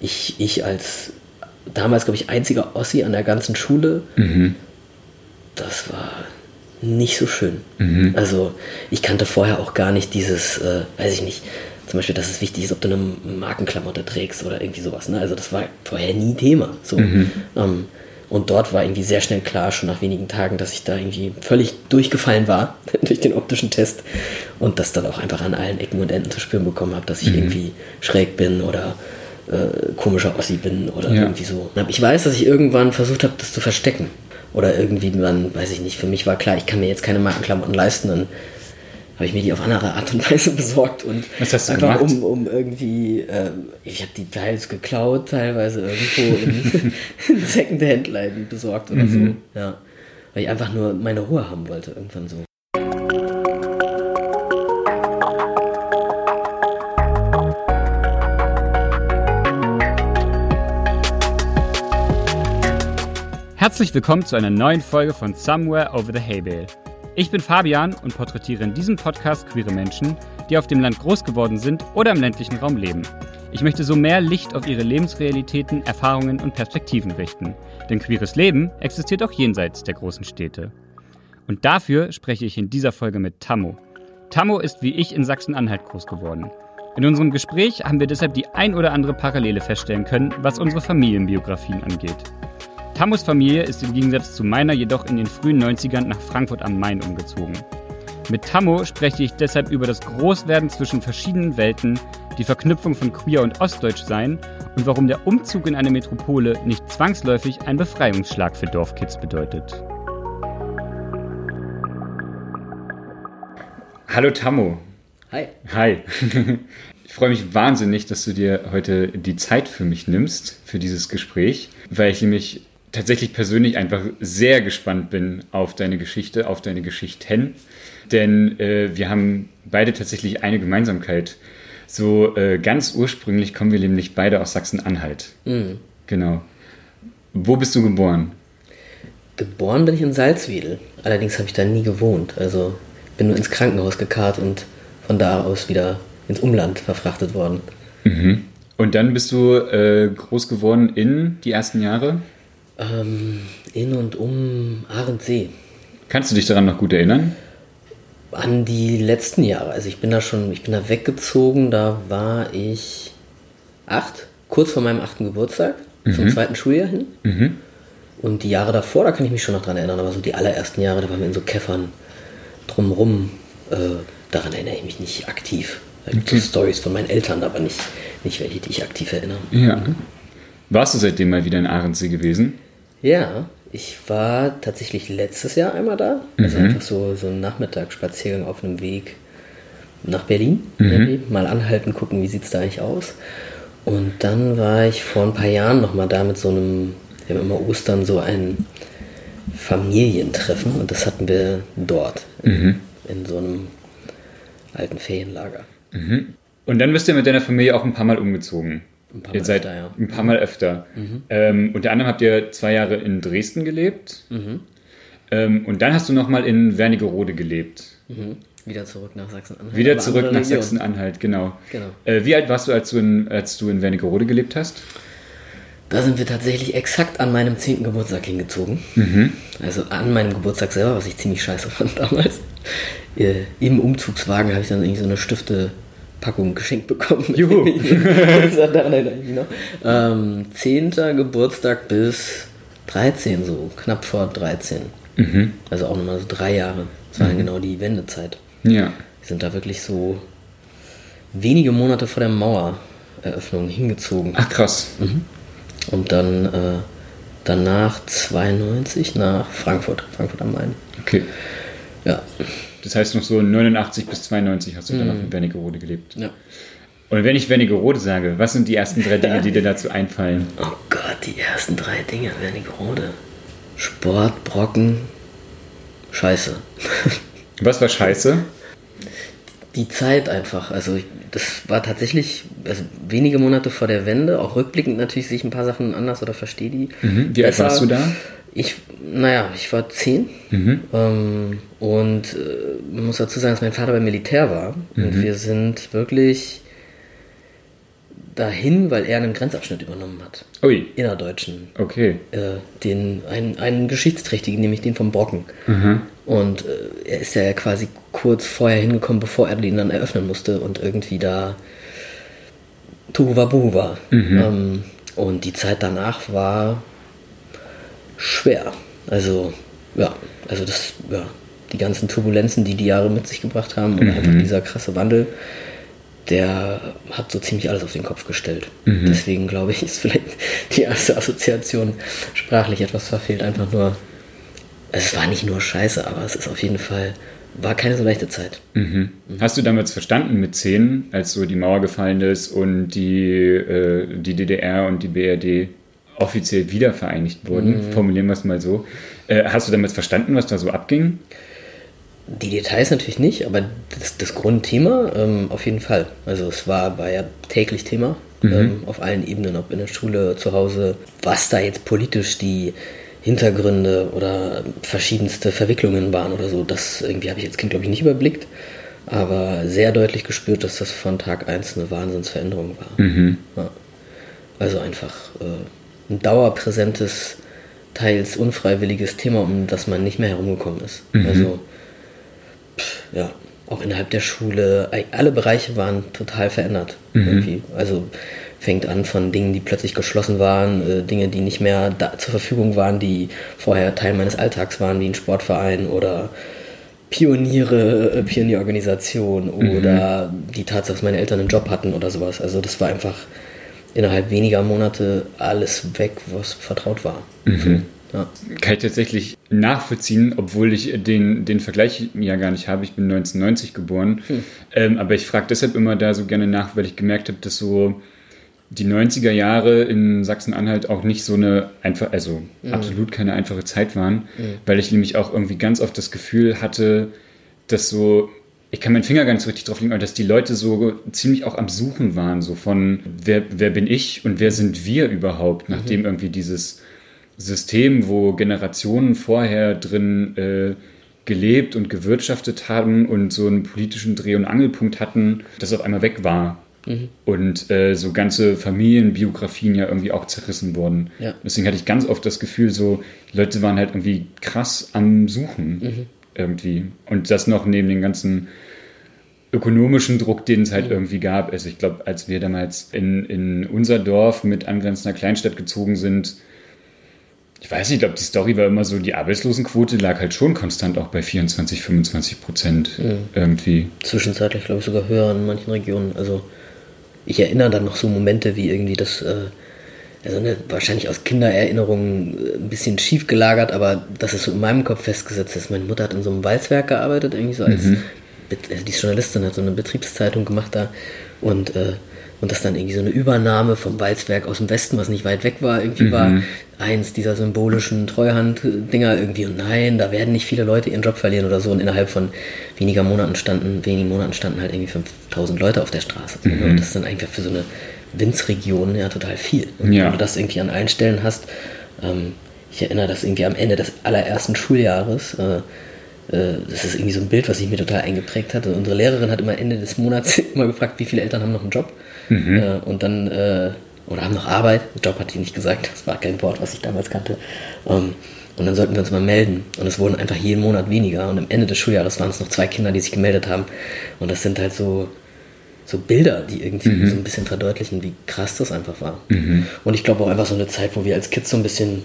ich, ich als damals, glaube ich, einziger Ossi an der ganzen Schule, Mhm. das war nicht so schön. Also ich kannte vorher auch gar nicht dieses, äh, weiß ich nicht, zum Beispiel, dass es wichtig ist, ob du eine Markenklamotte trägst oder irgendwie sowas. Ne? Also das war vorher nie Thema. So. Ähm, und dort war irgendwie sehr schnell klar, schon nach wenigen Tagen, dass ich da irgendwie völlig durchgefallen war durch den optischen Test und das dann auch einfach an allen Ecken und Enden zu spüren bekommen habe, dass ich irgendwie schräg bin oder äh, komischer Ossi bin oder Ja. irgendwie so. Ich weiß, dass ich irgendwann versucht habe, das zu verstecken. Oder irgendwie, man, weiß ich nicht, für mich war klar, ich kann mir jetzt keine Markenklamotten leisten, dann habe ich mir die auf andere Art und Weise besorgt und Was hast du einfach gemacht? um, um irgendwie, ähm, ich habe die teils geklaut, teilweise irgendwo in, in Secondhand-Läden besorgt oder Mhm. so. Ja. Weil ich einfach nur meine Ruhe haben wollte, irgendwann so. Herzlich willkommen zu einer neuen Folge von Somewhere Over the Hay Bale. Ich bin Fabian und porträtiere in diesem Podcast queere Menschen, die auf dem Land groß geworden sind oder im ländlichen Raum leben. Ich möchte so mehr Licht auf ihre Lebensrealitäten, Erfahrungen und Perspektiven richten. Denn queeres Leben existiert auch jenseits der großen Städte. Und dafür spreche ich in dieser Folge mit Tammo. Tammo ist wie ich in Sachsen-Anhalt groß geworden. In unserem Gespräch haben wir deshalb die ein oder andere Parallele feststellen können, was unsere Familienbiografien angeht. Tammos Familie ist im Gegensatz zu meiner jedoch in den frühen 90ern nach Frankfurt am Main umgezogen. Mit Tammo spreche ich deshalb über das Großwerden zwischen verschiedenen Welten, die Verknüpfung von Queer und Ostdeutsch sein und warum der Umzug in eine Metropole nicht zwangsläufig ein Befreiungsschlag für Dorfkids bedeutet. Hallo Tammo. Hi. Hi. Ich freue mich wahnsinnig, dass du dir heute die Zeit für mich nimmst, für dieses Gespräch, weil ich nämlich tatsächlich persönlich einfach sehr gespannt bin auf deine Geschichte, auf deine Geschichten. Denn äh, wir haben beide tatsächlich eine Gemeinsamkeit. So äh, ganz ursprünglich kommen wir nämlich beide aus Sachsen-Anhalt. Genau. Wo bist du geboren? Geboren bin ich in Salzwedel. Allerdings habe ich da nie gewohnt. Also bin nur ins Krankenhaus gekarrt und von da aus wieder ins Umland verfrachtet worden. Und dann bist du äh, groß geworden in die ersten Jahre. Ähm, in und um Ahrensee. Kannst du dich daran noch gut erinnern? An die letzten Jahre. Also ich bin da schon, ich bin da weggezogen, da war ich acht, kurz vor meinem achten Geburtstag, zum zweiten Schuljahr hin. Und die Jahre davor, da kann ich mich schon noch dran erinnern, aber so die allerersten Jahre, da waren wir in so Käffern drumrum. Äh, daran erinnere ich mich nicht aktiv. Da gibt es Stories von meinen Eltern, aber nicht, nicht welche, die ich aktiv erinnere. Ja. Warst du seitdem mal wieder in Ahrensee gewesen? Ja, ich war tatsächlich letztes Jahr einmal da. Also einfach so, so ein Nachmittagsspaziergang auf einem Weg nach Berlin. irgendwie. Mal anhalten, gucken, wie sieht es da eigentlich aus. Und dann war ich vor ein paar Jahren nochmal da mit so einem, wir haben immer Ostern so ein Familientreffen und das hatten wir dort. In, in so einem alten Ferienlager. Und dann bist du mit deiner Familie auch ein paar Mal umgezogen. Ein paar Ihr Mal seid öfter, ja. ein paar Mal öfter. Ähm, unter anderem habt ihr zwei Jahre in Dresden gelebt. Mhm. Ähm, und dann hast du nochmal in Wernigerode gelebt. Mhm. Wieder zurück nach Sachsen-Anhalt. Wieder zurück nach. Sachsen-Anhalt, genau. Genau. Äh, wie alt warst du, als du in, als du in Wernigerode gelebt hast? Da sind wir tatsächlich exakt an meinem 10. Geburtstag hingezogen. Also an meinem Geburtstag selber, was ich ziemlich scheiße fand damals. Äh, Im Umzugswagen habe ich dann irgendwie so eine Stifte-Packung geschenkt bekommen. Juhu. Daran erinnere ich mich noch. Ähm, 10. Geburtstag bis 13, so knapp vor 13. Also auch nochmal so drei Jahre. Das war dann genau die Wendezeit. Ja. Wir sind da wirklich so wenige Monate vor der Mauereröffnung hingezogen. Ach krass. Und dann äh, danach 92 nach Frankfurt, Frankfurt am Main. Okay. Ja. Das heißt noch so 89 bis 92 hast du dann noch in Wernigerode gelebt. ja. Und wenn ich Wernigerode sage, was sind die ersten drei Dinge, die dir dazu einfallen? Oh Gott, die ersten drei Dinge Wernigerode. Sport, Brocken, Scheiße. Was war scheiße? Die Zeit einfach, also das war tatsächlich also wenige Monate vor der Wende, auch rückblickend natürlich sehe ich ein paar Sachen anders oder verstehe die. Mhm. Wie alt warst du da? Ich, naja, ich war zehn ähm, und äh, man muss dazu sagen, dass mein Vater beim Militär war und wir sind wirklich dahin, weil er einen Grenzabschnitt übernommen hat. Ui. Innerdeutschen. Okay. Äh, den, einen, einen geschichtsträchtigen, nämlich den vom Brocken. Mhm. Und äh, er ist ja quasi kurz vorher hingekommen, bevor er den dann eröffnen musste und irgendwie da Tuhuwabuhu war. Ähm, und die Zeit danach war schwer. Also, ja, also das, ja, die ganzen Turbulenzen, die die Jahre mit sich gebracht haben und einfach dieser krasse Wandel, der hat so ziemlich alles auf den Kopf gestellt. Deswegen glaube ich, ist vielleicht die erste Assoziation sprachlich etwas verfehlt. Einfach nur, es war nicht nur scheiße, aber es ist auf jeden Fall, war keine so leichte Zeit. Hast du damals verstanden mit zehn, als so die Mauer gefallen ist und die, äh, die DDR und die BRD offiziell wiedervereinigt wurden? Formulieren wir es mal so. Äh, hast du damals verstanden, was da so abging? Die Details natürlich nicht, aber das, das Grundthema ähm, auf jeden Fall. Also es war, war ja täglich Thema ähm, auf allen Ebenen, ob in der Schule, zu Hause, was da jetzt politisch die Hintergründe oder verschiedenste Verwicklungen waren oder so. Das irgendwie habe ich als Kind, glaube ich, nicht überblickt, aber sehr deutlich gespürt, dass das von Tag 1 eine Wahnsinnsveränderung war. Ja. Also einfach äh, ein dauerpräsentes, teils unfreiwilliges Thema, um das man nicht mehr herumgekommen ist. Also pff, ja, auch innerhalb der Schule, alle Bereiche waren total verändert. Irgendwie. Also fängt an von Dingen, die plötzlich geschlossen waren, äh, Dinge, die nicht mehr da zur Verfügung waren, die vorher Teil meines Alltags waren, wie ein Sportverein oder Pioniere, äh, Pionierorganisation oder die Tatsache, dass meine Eltern einen Job hatten oder sowas. Also das war einfach innerhalb weniger Monate alles weg, was vertraut war. Ja. Kann ich tatsächlich nachvollziehen, obwohl ich den, den Vergleich ja gar nicht habe. Ich bin 1990 geboren. Ähm, aber ich frage deshalb immer da so gerne nach, weil ich gemerkt habe, dass so die 90er Jahre in Sachsen-Anhalt auch nicht so eine einfach, also absolut keine einfache Zeit waren, weil ich nämlich auch irgendwie ganz oft das Gefühl hatte, dass so, ich kann meinen Finger gar nicht so richtig drauf legen, aber dass die Leute so ziemlich auch am Suchen waren, so von wer, wer bin ich und wer sind wir überhaupt, nachdem irgendwie dieses System, wo Generationen vorher drin äh, gelebt und gewirtschaftet haben und so einen politischen Dreh- und Angelpunkt hatten, das auf einmal weg war. Und äh, so ganze Familienbiografien ja irgendwie auch zerrissen wurden. Ja. Deswegen hatte ich ganz oft das Gefühl, so die Leute waren halt irgendwie krass am Suchen irgendwie. Und das noch neben den ganzen ökonomischen Druck, den es halt irgendwie gab. Also ich glaube, als wir damals in, in unser Dorf mit angrenzender Kleinstadt gezogen sind, ich weiß nicht, ich glaube, die Story war immer so, die Arbeitslosenquote lag halt schon konstant auch bei 24, 25 Prozent irgendwie. Zwischenzeitlich, glaube ich, sogar höher in manchen Regionen. Also ich erinnere dann noch so Momente wie irgendwie das, äh, also ne, wahrscheinlich aus Kindererinnerungen äh, ein bisschen schief gelagert, aber das ist so in meinem Kopf festgesetzt ist. Meine Mutter hat in so einem Walzwerk gearbeitet, irgendwie so als, Bet- also die ist Journalistin hat so eine Betriebszeitung gemacht da und äh, und das dann irgendwie so eine Übernahme vom Walzwerk aus dem Westen, was nicht weit weg war, irgendwie war eins dieser symbolischen Treuhand-Dinger irgendwie. Und nein, da werden nicht viele Leute ihren Job verlieren oder so. Und innerhalb von weniger Monaten standen, wenigen Monaten standen halt irgendwie 5000 Leute auf der Straße. Und das ist dann einfach für so eine Winzregion ja total viel. Und Ja. wenn du das irgendwie an allen Stellen hast, ähm, ich erinnere das irgendwie am Ende des allerersten Schuljahres, äh, äh, das ist irgendwie so ein Bild, was sich mir total eingeprägt hatte. Unsere Lehrerin hat immer Ende des Monats immer gefragt, wie viele Eltern haben noch einen Job. Äh, und dann, äh, oder haben noch Arbeit. Job hat die nicht gesagt, das war kein Wort, was ich damals kannte. Ähm, und dann sollten wir uns mal melden. Und es wurden einfach jeden Monat weniger. Und am Ende des Schuljahres waren es noch zwei Kinder, die sich gemeldet haben. Und das sind halt so, so Bilder, die irgendwie so ein bisschen verdeutlichen, wie krass das einfach war. Und ich glaube auch einfach so eine Zeit, wo wir als Kids so ein bisschen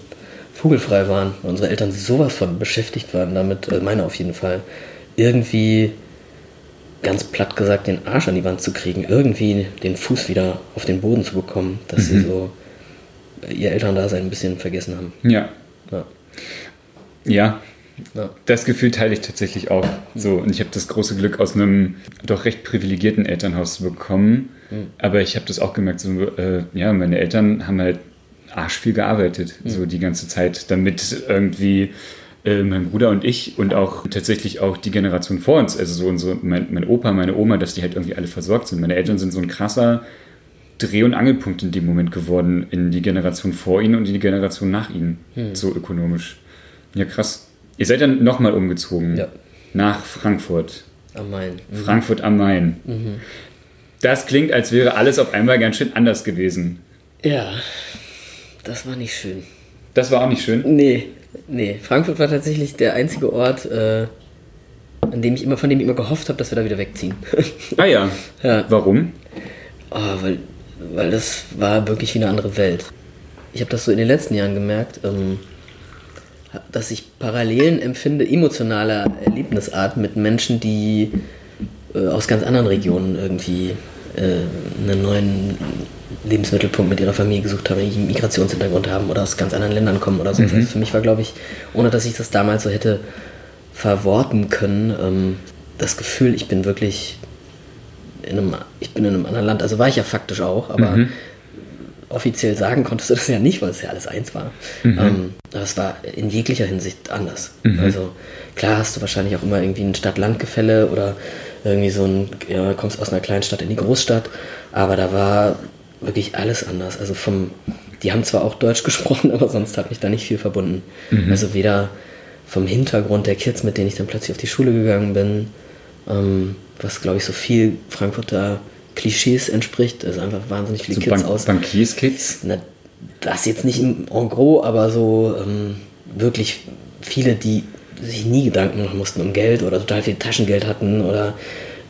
vogelfrei waren. weil Unsere Eltern sowas von beschäftigt waren damit, äh, meine auf jeden Fall, irgendwie ganz platt gesagt den Arsch an die Wand zu kriegen, irgendwie den Fuß wieder auf den Boden zu bekommen, dass sie so ihr Elterndasein ein bisschen vergessen haben. Ja. Ja. Ja, Ja. das Gefühl teile ich tatsächlich auch. So, und ich habe das große Glück, aus einem doch recht privilegierten Elternhaus zu bekommen. Aber ich habe das auch gemerkt, so, äh, ja, meine Eltern haben halt arsch viel gearbeitet, so die ganze Zeit, damit irgendwie äh, mein Bruder und ich und auch tatsächlich auch die Generation vor uns, also so unsere, mein, mein Opa, meine Oma, dass die halt irgendwie alle versorgt sind. Meine Eltern sind so ein krasser Dreh- und Angelpunkt in dem Moment geworden in die Generation vor ihnen und in die Generation nach ihnen, so ökonomisch. Ja, krass. Ihr seid dann nochmal umgezogen Ja. nach Frankfurt. Am Main. Frankfurt am Main. Das klingt, als wäre alles auf einmal ganz schön anders gewesen. Ja, das war nicht schön. Das war auch nicht schön? Nee, nee. Frankfurt war tatsächlich der einzige Ort, äh, an dem ich immer, von dem ich immer gehofft habe, dass wir da wieder wegziehen. ah ja. ja. Warum? Oh, weil, weil das war wirklich wie eine andere Welt. Ich habe das so in den letzten Jahren gemerkt, ähm, dass ich Parallelen empfinde, emotionaler Erlebnisart mit Menschen, die äh, aus ganz anderen Regionen irgendwie äh, einen neuen Lebensmittelpunkt mit ihrer Familie gesucht haben, die einen Migrationshintergrund haben oder aus ganz anderen Ländern kommen oder so. Mhm. Also für mich war, glaube ich, ohne dass ich das damals so hätte verworten können, ähm, das Gefühl, ich bin wirklich in einem, ich bin in einem anderen Land. Also war ich ja faktisch auch, aber mhm. Offiziell sagen konntest du das ja nicht, weil es ja alles eins war. Mhm. Ähm, aber es war in jeglicher Hinsicht anders. Mhm. Also klar hast du wahrscheinlich auch immer irgendwie ein Stadt-Land-Gefälle oder irgendwie so ein, ja, kommst aus einer kleinen Stadt in die Großstadt, aber da war wirklich alles anders. Also vom, die haben zwar auch Deutsch gesprochen, aber sonst hat mich da nicht viel verbunden. Mhm. Also weder vom Hintergrund der Kids, mit denen ich dann plötzlich auf die Schule gegangen bin, ähm, was glaube ich so viel Frankfurter Klischees entspricht, also einfach wahnsinnig viele so Kids Bank aus. Bankierskids? Das jetzt nicht im en gros, aber so ähm, wirklich viele, die sich nie Gedanken machen mussten um Geld oder total viel Taschengeld hatten oder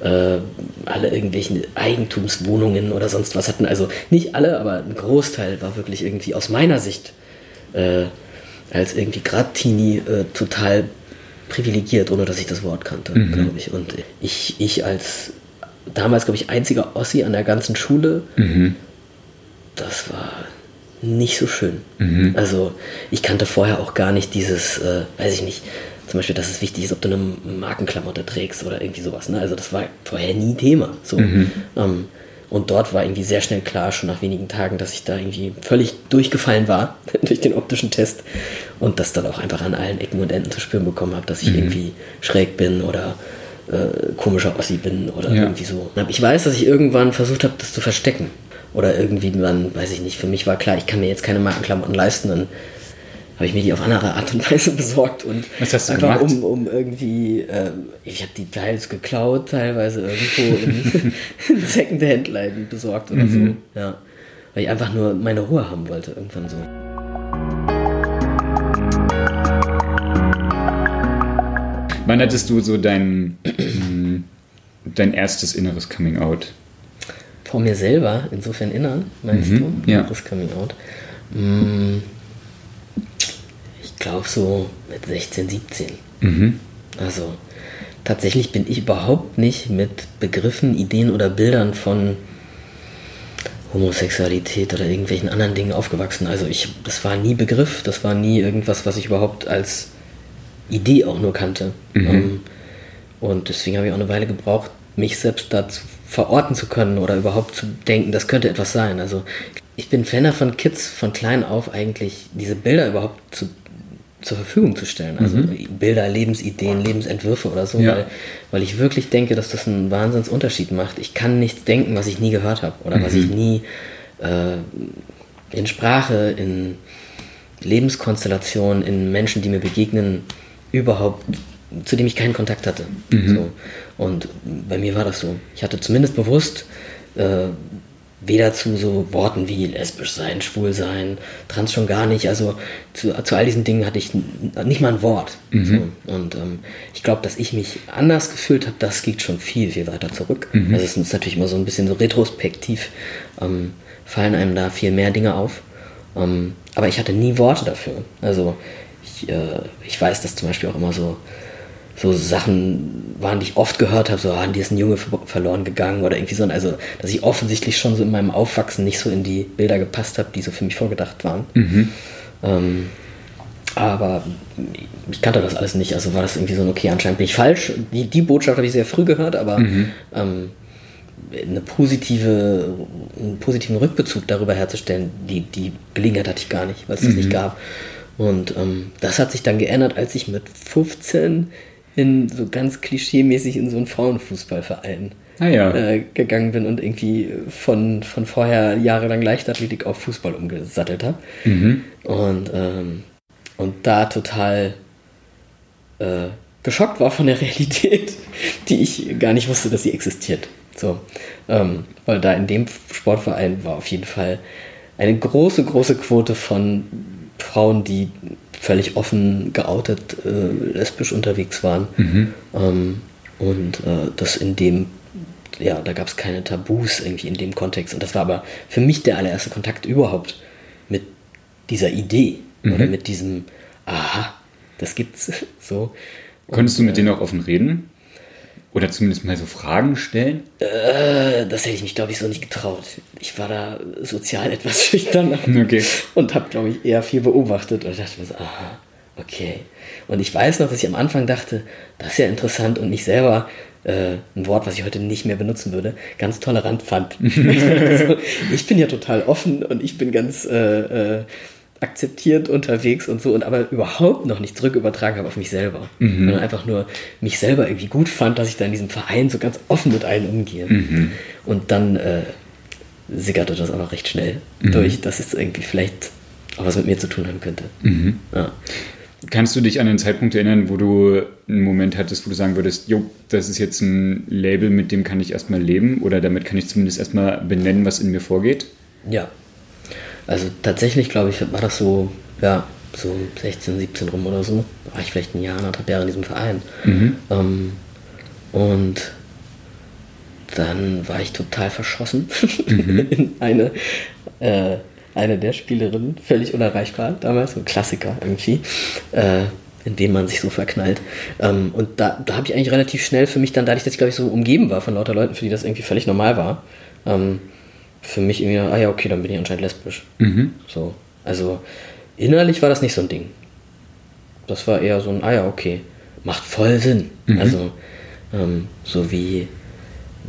äh, alle irgendwelchen Eigentumswohnungen oder sonst was hatten. Also nicht alle, aber ein Großteil war wirklich irgendwie aus meiner Sicht äh, als irgendwie gerade Teenie äh, total privilegiert, ohne dass ich das Wort kannte, mhm. glaube ich. Und ich, ich als damals, glaube ich, einziger Ossi an der ganzen Schule, mhm. das war nicht so schön. Mhm. Also ich kannte vorher auch gar nicht dieses, äh, weiß ich nicht, zum Beispiel, dass es wichtig ist, ob du eine Markenklamotte trägst oder irgendwie sowas. Ne? Also das war vorher nie Thema. So. Mhm. Ähm, und dort war irgendwie sehr schnell klar, schon nach wenigen Tagen, dass ich da irgendwie völlig durchgefallen war durch den optischen Test und das dann auch einfach an allen Ecken und Enden zu spüren bekommen habe, dass ich mhm. irgendwie schräg bin oder äh, komischer Ossi bin oder ja. irgendwie so. Ich weiß, dass ich irgendwann versucht habe, das zu verstecken. Oder irgendwie dann, weiß ich nicht, für mich war klar, ich kann mir jetzt keine Markenklamotten leisten, dann habe ich mir die auf andere Art und Weise besorgt und Was hast du einfach um, um irgendwie, äh, ich habe die teils geklaut, teilweise irgendwo in, in Secondhand-Läden besorgt oder mhm. so. Ja. Weil ich einfach nur meine Ruhe haben wollte, irgendwann so. Wann hattest du so dein, dein erstes inneres Coming Out? Vor mir selber, insofern innern, meinst mhm, du? Ja. Inneres Coming Out. Mmh glaube so mit 16, 17. Mhm. Also tatsächlich bin ich überhaupt nicht mit Begriffen, Ideen oder Bildern von Homosexualität oder irgendwelchen anderen Dingen aufgewachsen. Also ich, das war nie Begriff, das war nie irgendwas, was ich überhaupt als Idee auch nur kannte. Mhm. Ähm, und deswegen habe ich auch eine Weile gebraucht, mich selbst dazu verorten zu können oder überhaupt zu denken, das könnte etwas sein. Also ich bin Fan von Kids von klein auf eigentlich diese Bilder überhaupt zu zur Verfügung zu stellen. Also mhm. Bilder, Lebensideen, Lebensentwürfe oder so, ja. weil, weil ich wirklich denke, dass das einen Wahnsinnsunterschied macht. Ich kann nichts denken, was ich nie gehört habe oder mhm. was ich nie äh, in Sprache, in Lebenskonstellationen, in Menschen, die mir begegnen, überhaupt, zu dem ich keinen Kontakt hatte. Mhm. So. Und bei mir war das so. Ich hatte zumindest bewusst äh, weder zu so Worten wie lesbisch sein, schwul sein, trans schon gar nicht. Also zu, zu all diesen Dingen hatte ich nicht mal ein Wort. Mhm. So. Und ähm, ich glaube, dass ich mich anders gefühlt habe, das geht schon viel, viel weiter zurück. Mhm. Also es ist natürlich immer so ein bisschen so retrospektiv, ähm, fallen einem da viel mehr Dinge auf. Ähm, aber ich hatte nie Worte dafür. Also ich, äh, ich weiß, dass zum Beispiel auch immer so so Sachen waren, die ich oft gehört habe, so, ah, die ist ein Junge verloren gegangen oder irgendwie so. Also, dass ich offensichtlich schon so in meinem Aufwachsen nicht so in die Bilder gepasst habe, die so für mich vorgedacht waren. Mhm. Ähm, aber ich kannte das alles nicht, also war das irgendwie so ein, okay, anscheinend bin ich falsch. Die, die Botschaft habe ich sehr früh gehört, aber mhm. ähm, eine positive, einen positiven Rückbezug darüber herzustellen, die, die Gelegenheit hatte ich gar nicht, weil es das mhm. nicht gab. Und ähm, das hat sich dann geändert, als ich mit 15 in so ganz klischeemäßig in so einen Frauenfußballverein ah, ja. äh, gegangen bin und irgendwie von, von vorher jahrelang Leichtathletik auf Fußball umgesattelt habe. Mhm. Und, ähm, und da total äh, geschockt war von der Realität, die ich gar nicht wusste, dass sie existiert. So, ähm, weil da in dem Sportverein war auf jeden Fall eine große, große Quote von Frauen, die völlig offen geoutet äh, lesbisch unterwegs waren. Mhm. Ähm, und äh, das in dem, ja, da gab es keine Tabus irgendwie in dem Kontext. Und das war aber für mich der allererste Kontakt überhaupt mit dieser Idee oder mit diesem, aha, das gibt's so. Konntest du mit denen auch offen reden? Oder zumindest mal so Fragen stellen? Äh, das hätte ich mich, glaube ich, so nicht getraut. Ich war da sozial etwas schüchtern Okay. und habe, glaube ich, eher viel beobachtet und dachte mir so, aha, okay. Und ich weiß noch, dass ich am Anfang dachte, das ist ja interessant und mich selber, äh, ein Wort, was ich heute nicht mehr benutzen würde, ganz tolerant fand. also, ich bin ja total offen und ich bin ganz äh, äh, akzeptierend unterwegs und so und aber überhaupt noch nicht zurück übertragen habe auf mich selber. Sondern einfach nur mich selber irgendwie gut fand, dass ich da in diesem Verein so ganz offen mit allen umgehe. Und dann äh, sickerte das aber recht schnell durch, dass es irgendwie vielleicht auch was mit mir zu tun haben könnte. Ja. Kannst du dich an den Zeitpunkt erinnern, wo du einen Moment hattest, wo du sagen würdest, jo, das ist jetzt ein Label, mit dem kann ich erstmal leben oder damit kann ich zumindest erstmal benennen, was in mir vorgeht? Ja. Also tatsächlich, glaube ich, war das so, ja, so 16, 17 rum oder so. Da war ich vielleicht ein Jahr, anderthalb Jahre in diesem Verein. Ähm, und dann war ich total verschossen in eine, äh, eine der Spielerinnen, völlig unerreichbar damals, so ein Klassiker irgendwie, äh, in dem man sich so verknallt. Ähm, und da, da habe ich eigentlich relativ schnell für mich dann, dadurch, dass ich glaube ich so umgeben war von lauter Leuten, für die das irgendwie völlig normal war, ähm, für mich irgendwie, ah ja, okay, dann bin ich anscheinend lesbisch. So. Also innerlich war das nicht so ein Ding. Das war eher so ein, ah ja, okay, macht voll Sinn. Also ähm, so wie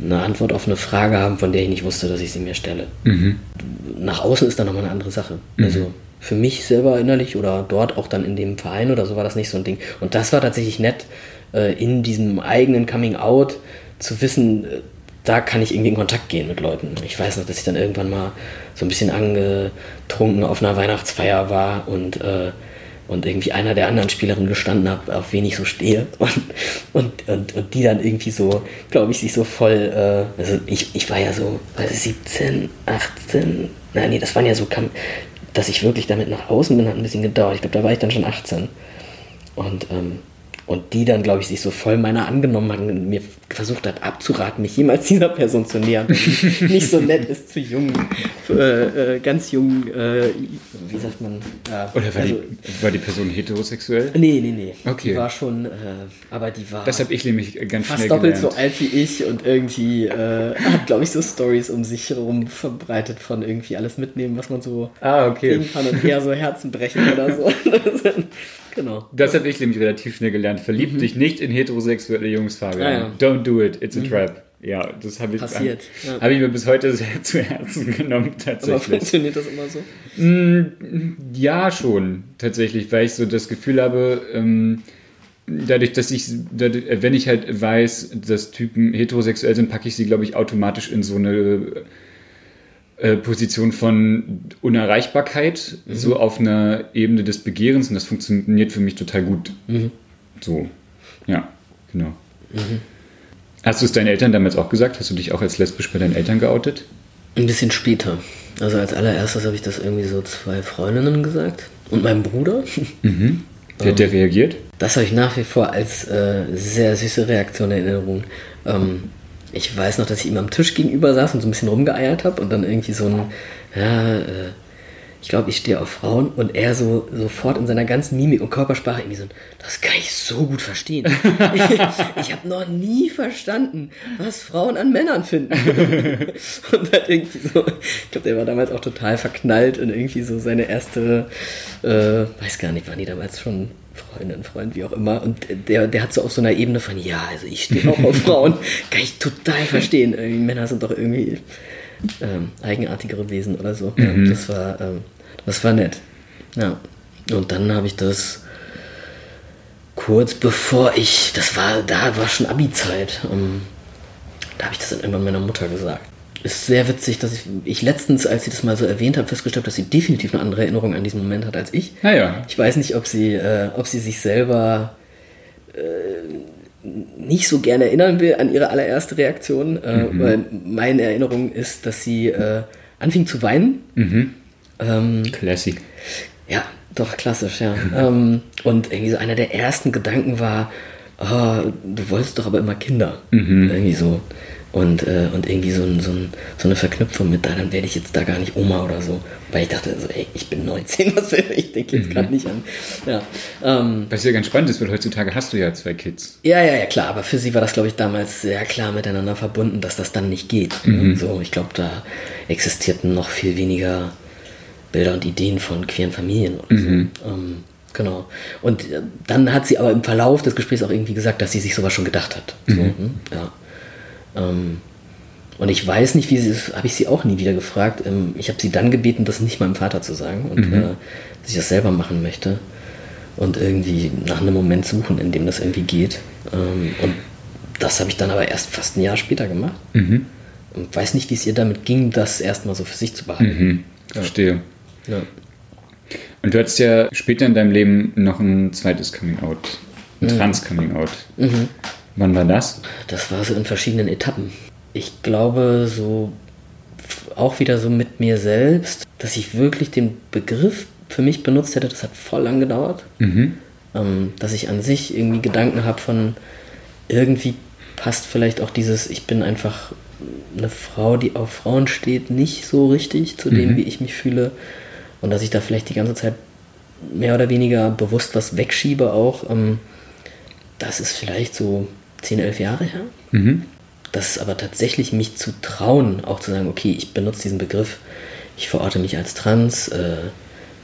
eine Antwort auf eine Frage haben, von der ich nicht wusste, dass ich sie mir stelle. Nach außen ist dann nochmal eine andere Sache. Also für mich selber innerlich oder dort auch dann in dem Verein oder so war das nicht so ein Ding. Und das war tatsächlich nett, äh, in diesem eigenen Coming Out zu wissen, äh, da kann ich irgendwie in Kontakt gehen mit Leuten. Ich weiß noch, dass ich dann irgendwann mal so ein bisschen angetrunken auf einer Weihnachtsfeier war und, äh, und irgendwie einer der anderen Spielerinnen gestanden habe, auf wen ich so stehe. Und, und, und, und die dann irgendwie so, glaube ich, sich so voll, äh, also ich, ich war ja so, weiß ich, 17, 18, nein, nee, das waren ja so, kam, dass ich wirklich damit nach außen bin, hat ein bisschen gedauert. Ich glaube, da war ich dann schon 18. Und, ähm, und die dann, glaube ich, sich so voll meiner angenommen hat und mir versucht hat abzuraten, mich jemals dieser Person zu nähern, die nicht so nett ist zu jungen, äh, äh, ganz jungen, äh, wie sagt man? Ja, Oder war, also, die, war die Person heterosexuell? Nee, nee, nee. Okay. Die war schon, äh, aber die war Das habe ich nämlich ganz fast schnell doppelt gelernt. so alt wie ich und irgendwie äh, hat, glaube ich, so Stories um sich herum verbreitet von irgendwie alles mitnehmen, was man so Ah, okay. kann und eher so Herzen brechen oder so. genau. Das habe ich nämlich relativ schnell gelernt. Verlieb dich nicht in heterosexuelle Jungs, Fabian. Ah, ja. Don't do it, it's a trap. Ja, das habe ich, Passiert, ja. habe ich mir bis heute sehr zu Herzen genommen, Aber tatsächlich. funktioniert das immer so? Ja, schon, tatsächlich, weil ich so das Gefühl habe, ähm, dadurch, dass ich, dadurch, äh, wenn ich halt weiß, dass Typen heterosexuell sind, packe ich sie, glaube ich, automatisch in so eine Position von Unerreichbarkeit, so auf einer Ebene des Begehrens und das funktioniert für mich total gut. So, ja, genau. Hast du es deinen Eltern damals auch gesagt? Hast du dich auch als lesbisch bei deinen Eltern geoutet? Ein bisschen später. Also als allererstes habe ich das irgendwie so zwei Freundinnen gesagt und meinem Bruder. Wie hat der reagiert? Das habe ich nach wie vor als äh, sehr süße Reaktion in Erinnerung. Ähm, ich weiß noch, dass ich ihm am Tisch gegenüber saß und so ein bisschen rumgeeiert habe und dann irgendwie so ein, ja, äh, ich glaube, ich stehe auf Frauen und er so sofort in seiner ganzen Mimik und Körpersprache irgendwie so, ein, das kann ich so gut verstehen. ich ich habe noch nie verstanden, was Frauen an Männern finden. und hat irgendwie so, ich glaube, der war damals auch total verknallt in irgendwie so seine erste, äh, weiß gar nicht, waren die damals schon Freundin, Freund, wie auch immer. Und der, der hat so auf so einer Ebene von, ja, also ich stehe auch auf Frauen, kann ich total verstehen. Irgendwie Männer sind doch irgendwie ähm, eigenartigere Wesen oder so. Ja, das war, ähm, das war nett. Ja. Und dann habe ich das kurz bevor ich, das war, da war schon Abi-Zeit. Ähm, da habe ich das dann irgendwann meiner Mutter gesagt. Ist sehr witzig, dass ich, ich letztens, als sie das mal so erwähnt hat, festgestellt habe, dass sie definitiv eine andere Erinnerung an diesen Moment hat als ich. Naja. Ich weiß nicht, ob sie, äh, ob sie sich selber äh, nicht so gerne erinnern will an ihre allererste Reaktion, äh, mhm. weil meine Erinnerung ist, dass sie äh, anfing zu weinen. Mhm. Ähm, Classy. Ja, doch, klassisch, ja. ähm, und irgendwie so einer der ersten Gedanken war, oh, du wolltest doch aber immer Kinder. Mhm. Irgendwie so. Und, äh, und irgendwie so, ein, so, ein, so, eine Verknüpfung mit, da, dann werde ich jetzt da gar nicht Oma oder so. Weil ich dachte so, ey, ich bin 19, was will ich? Denke jetzt mhm. gerade nicht an. Ja, ähm, was ja ganz spannend ist, weil heutzutage hast du ja zwei Kids. Ja, ja, ja, klar. Aber für sie war das, glaube ich, damals sehr klar miteinander verbunden, dass das dann nicht geht. Mhm. So, ich glaube, da existierten noch viel weniger Bilder und Ideen von queeren Familien oder mhm. so. Ähm, genau. Und äh, dann hat sie aber im Verlauf des Gesprächs auch irgendwie gesagt, dass sie sich sowas schon gedacht hat. So, mhm. hm, ja. Ähm, und ich weiß nicht, wie sie das, habe ich sie auch nie wieder gefragt. Ähm, ich habe sie dann gebeten, das nicht meinem Vater zu sagen und mhm. äh, dass ich das selber machen möchte und irgendwie nach einem Moment suchen, in dem das irgendwie geht. Ähm, und das habe ich dann aber erst fast ein Jahr später gemacht. Mhm. Und weiß nicht, wie es ihr damit ging, das erstmal so für sich zu behalten. Mhm. Verstehe. Ja. Und du hattest ja später in deinem Leben noch ein zweites Coming Out, ein mhm. Trans Coming Out. Mhm. Wann war das? Das war so in verschiedenen Etappen. Ich glaube, so auch wieder so mit mir selbst, dass ich wirklich den Begriff für mich benutzt hätte, das hat voll lang gedauert. Mhm. Ähm, dass ich an sich irgendwie Gedanken habe von irgendwie passt vielleicht auch dieses, ich bin einfach eine Frau, die auf Frauen steht, nicht so richtig zu dem, mhm. wie ich mich fühle. Und dass ich da vielleicht die ganze Zeit mehr oder weniger bewusst was wegschiebe auch. Ähm, das ist vielleicht so 10, 11 Jahre her. Mhm. Das ist aber tatsächlich mich zu trauen, auch zu sagen, okay, ich benutze diesen Begriff, ich verorte mich als trans, äh,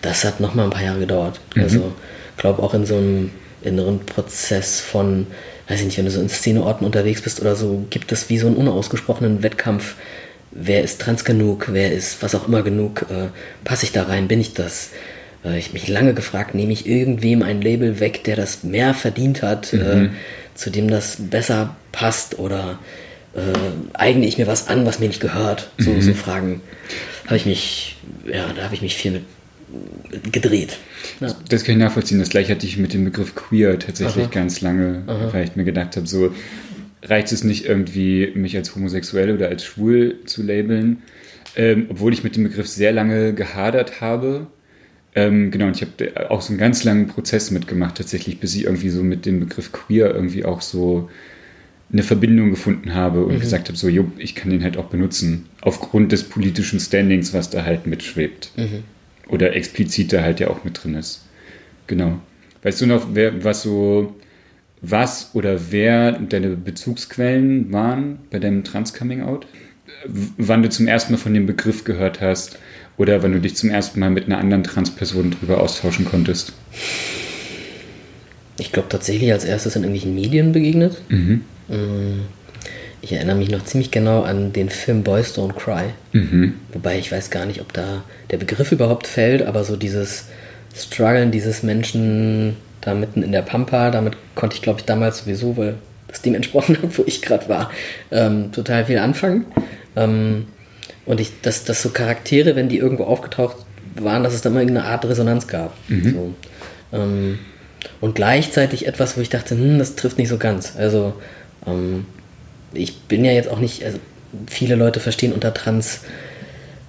das hat nochmal ein paar Jahre gedauert. Mhm. Also, ich glaube auch in so einem inneren Prozess von, weiß ich nicht, wenn du so in Szeneorten unterwegs bist oder so, gibt es wie so einen unausgesprochenen Wettkampf. Wer ist trans genug? Wer ist was auch immer genug? Äh, passe ich da rein? Bin ich das? Äh, ich mich lange gefragt, nehme ich irgendwem ein Label weg, der das mehr verdient hat? Mhm. Äh, zu dem das besser passt oder äh, eigne ich mir was an, was mir nicht gehört? So, mhm. so Fragen habe ich mich, ja, da habe ich mich viel mit gedreht. Ja. Das kann ich nachvollziehen. Das gleiche hatte ich mit dem Begriff queer tatsächlich Aha. ganz lange, Aha. weil ich mir gedacht habe, so reicht es nicht irgendwie, mich als homosexuell oder als schwul zu labeln, ähm, obwohl ich mit dem Begriff sehr lange gehadert habe ähm, genau, und ich habe auch so einen ganz langen Prozess mitgemacht, tatsächlich, bis ich irgendwie so mit dem Begriff queer irgendwie auch so eine Verbindung gefunden habe und mhm. gesagt habe, so, jo, ich kann den halt auch benutzen, aufgrund des politischen Standings, was da halt mitschwebt. Mhm. Oder explizit da halt ja auch mit drin ist. Genau. Weißt du noch, wer, was so, was oder wer deine Bezugsquellen waren bei deinem Trans-Coming-out? Wann du zum ersten Mal von dem Begriff gehört hast oder wenn du dich zum ersten Mal mit einer anderen Transperson drüber austauschen konntest? Ich glaube tatsächlich als erstes in irgendwelchen Medien begegnet. Mhm. Mm, ich erinnere mich noch ziemlich genau an den Film Boys Don't Cry. Mhm. Wobei ich weiß gar nicht, ob da der Begriff überhaupt fällt, aber so dieses Struggeln dieses Menschen da mitten in der Pampa, damit konnte ich glaube ich damals sowieso, weil das dem entsprochen hat, wo ich gerade war, ähm, total viel anfangen. Ähm, und ich, dass, dass so Charaktere, wenn die irgendwo aufgetaucht waren, dass es da immer irgendeine Art Resonanz gab. Mhm. So. Ähm, und gleichzeitig etwas, wo ich dachte, hm, das trifft nicht so ganz. Also, ähm, ich bin ja jetzt auch nicht, also viele Leute verstehen unter Trans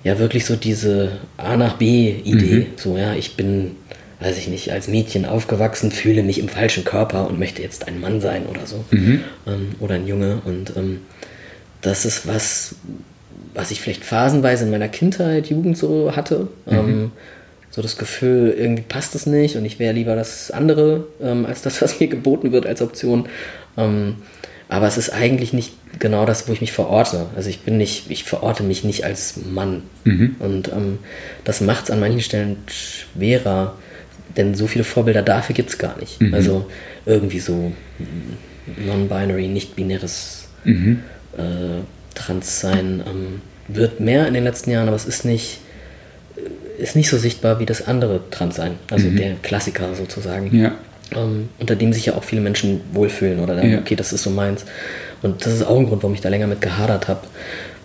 ja wirklich so diese A nach B-Idee. Mhm. So, ja, ich bin, weiß ich nicht, als Mädchen aufgewachsen, fühle mich im falschen Körper und möchte jetzt ein Mann sein oder so. Mhm. Ähm, oder ein Junge. Und ähm, das ist was, was ich vielleicht phasenweise in meiner Kindheit, Jugend so hatte. Mhm. Ähm, so das Gefühl, irgendwie passt das nicht und ich wäre lieber das andere ähm, als das, was mir geboten wird als Option. Ähm, aber es ist eigentlich nicht genau das, wo ich mich verorte. Also ich bin nicht, ich verorte mich nicht als Mann. Mhm. Und ähm, das macht es an manchen Stellen schwerer, denn so viele Vorbilder dafür gibt es gar nicht. Mhm. Also irgendwie so non-binary, nicht-binäres mhm. Äh, Transsein ähm, wird mehr in den letzten Jahren, aber es ist nicht, ist nicht so sichtbar wie das andere Transsein, also mhm. der Klassiker sozusagen. Ja. Ähm, unter dem sich ja auch viele Menschen wohlfühlen oder dann, ja. okay, das ist so meins. Und das ist auch ein Grund, warum ich da länger mit gehadert habe,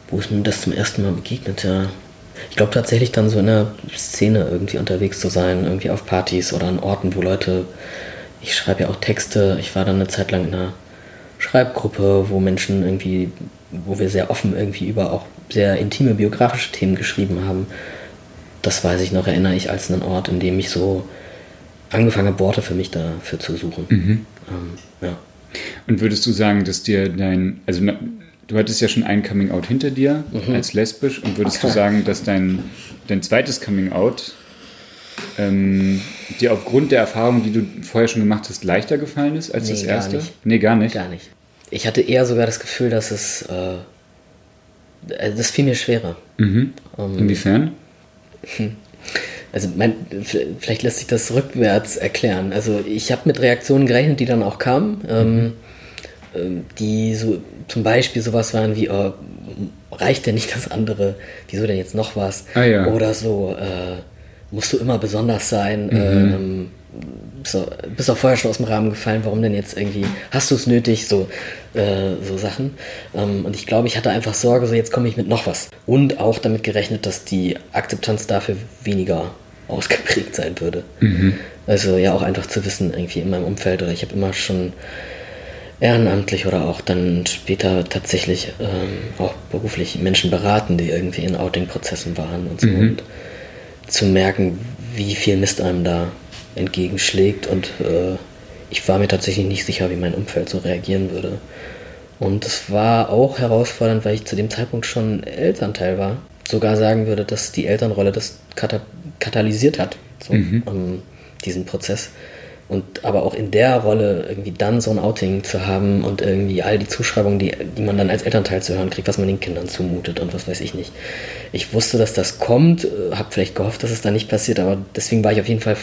wo es mir das zum ersten Mal begegnet, ja. Ich glaube tatsächlich dann so in der Szene irgendwie unterwegs zu sein, irgendwie auf Partys oder an Orten, wo Leute, ich schreibe ja auch Texte, ich war dann eine Zeit lang in einer Schreibgruppe, wo Menschen irgendwie, wo wir sehr offen irgendwie über auch sehr intime biografische Themen geschrieben haben. Das weiß ich noch, erinnere ich als einen Ort, in dem ich so angefangen habe, Worte für mich dafür zu suchen. Mhm. Ähm, ja. Und würdest du sagen, dass dir dein, also du hattest ja schon ein Coming Out hinter dir mhm. als lesbisch und würdest okay. du sagen, dass dein, dein zweites Coming Out ähm, dir aufgrund der Erfahrung, die du vorher schon gemacht hast, leichter gefallen ist als nee, das erste? Gar nicht. Nee, gar nicht. Gar nicht. Ich hatte eher sogar das Gefühl, dass es äh, das fiel mir schwerer. Mhm. Um, ähm, Inwiefern? Also mein, vielleicht lässt sich das rückwärts erklären. Also ich habe mit Reaktionen gerechnet, die dann auch kamen, ähm, mhm. ähm, die so zum Beispiel sowas waren wie, oh, reicht denn nicht das andere? Wieso denn jetzt noch was? Ah, ja. Oder so, äh, musst du immer besonders sein? Mhm. Ähm, so, bist auch vorher schon aus dem Rahmen gefallen, warum denn jetzt irgendwie, hast du es nötig, so, äh, so Sachen. Ähm, und ich glaube, ich hatte einfach Sorge, so jetzt komme ich mit noch was. Und auch damit gerechnet, dass die Akzeptanz dafür weniger ausgeprägt sein würde. Mhm. Also ja, auch einfach zu wissen, irgendwie in meinem Umfeld oder ich habe immer schon ehrenamtlich oder auch dann später tatsächlich ähm, auch beruflich Menschen beraten, die irgendwie in Outing-Prozessen waren und so. Mhm. Und zu merken, wie viel Mist einem da entgegenschlägt und äh, ich war mir tatsächlich nicht sicher, wie mein Umfeld so reagieren würde. Und es war auch herausfordernd, weil ich zu dem Zeitpunkt schon Elternteil war. Sogar sagen würde, dass die Elternrolle das kata katalysiert hat, so, mhm. um, diesen Prozess. Und aber auch in der Rolle irgendwie dann so ein Outing zu haben und irgendwie all die Zuschreibungen, die, die man dann als Elternteil zu hören kriegt, was man den Kindern zumutet und was weiß ich nicht. Ich wusste, dass das kommt, äh, habe vielleicht gehofft, dass es da nicht passiert, aber deswegen war ich auf jeden Fall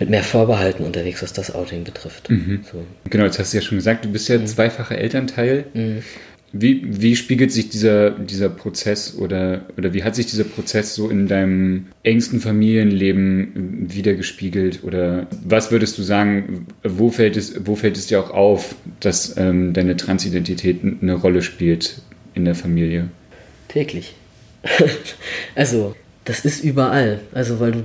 mit mehr Vorbehalten unterwegs, was das Outing betrifft. Mhm. So. Genau, jetzt hast du ja schon gesagt, du bist ja mhm. zweifacher Elternteil. Mhm. Wie, wie spiegelt sich dieser, dieser Prozess oder, oder wie hat sich dieser Prozess so in deinem engsten Familienleben wiedergespiegelt? Oder was würdest du sagen, wo fällt es, wo fällt es dir auch auf, dass ähm, deine Transidentität eine Rolle spielt in der Familie? Täglich. also, das ist überall. Also, weil du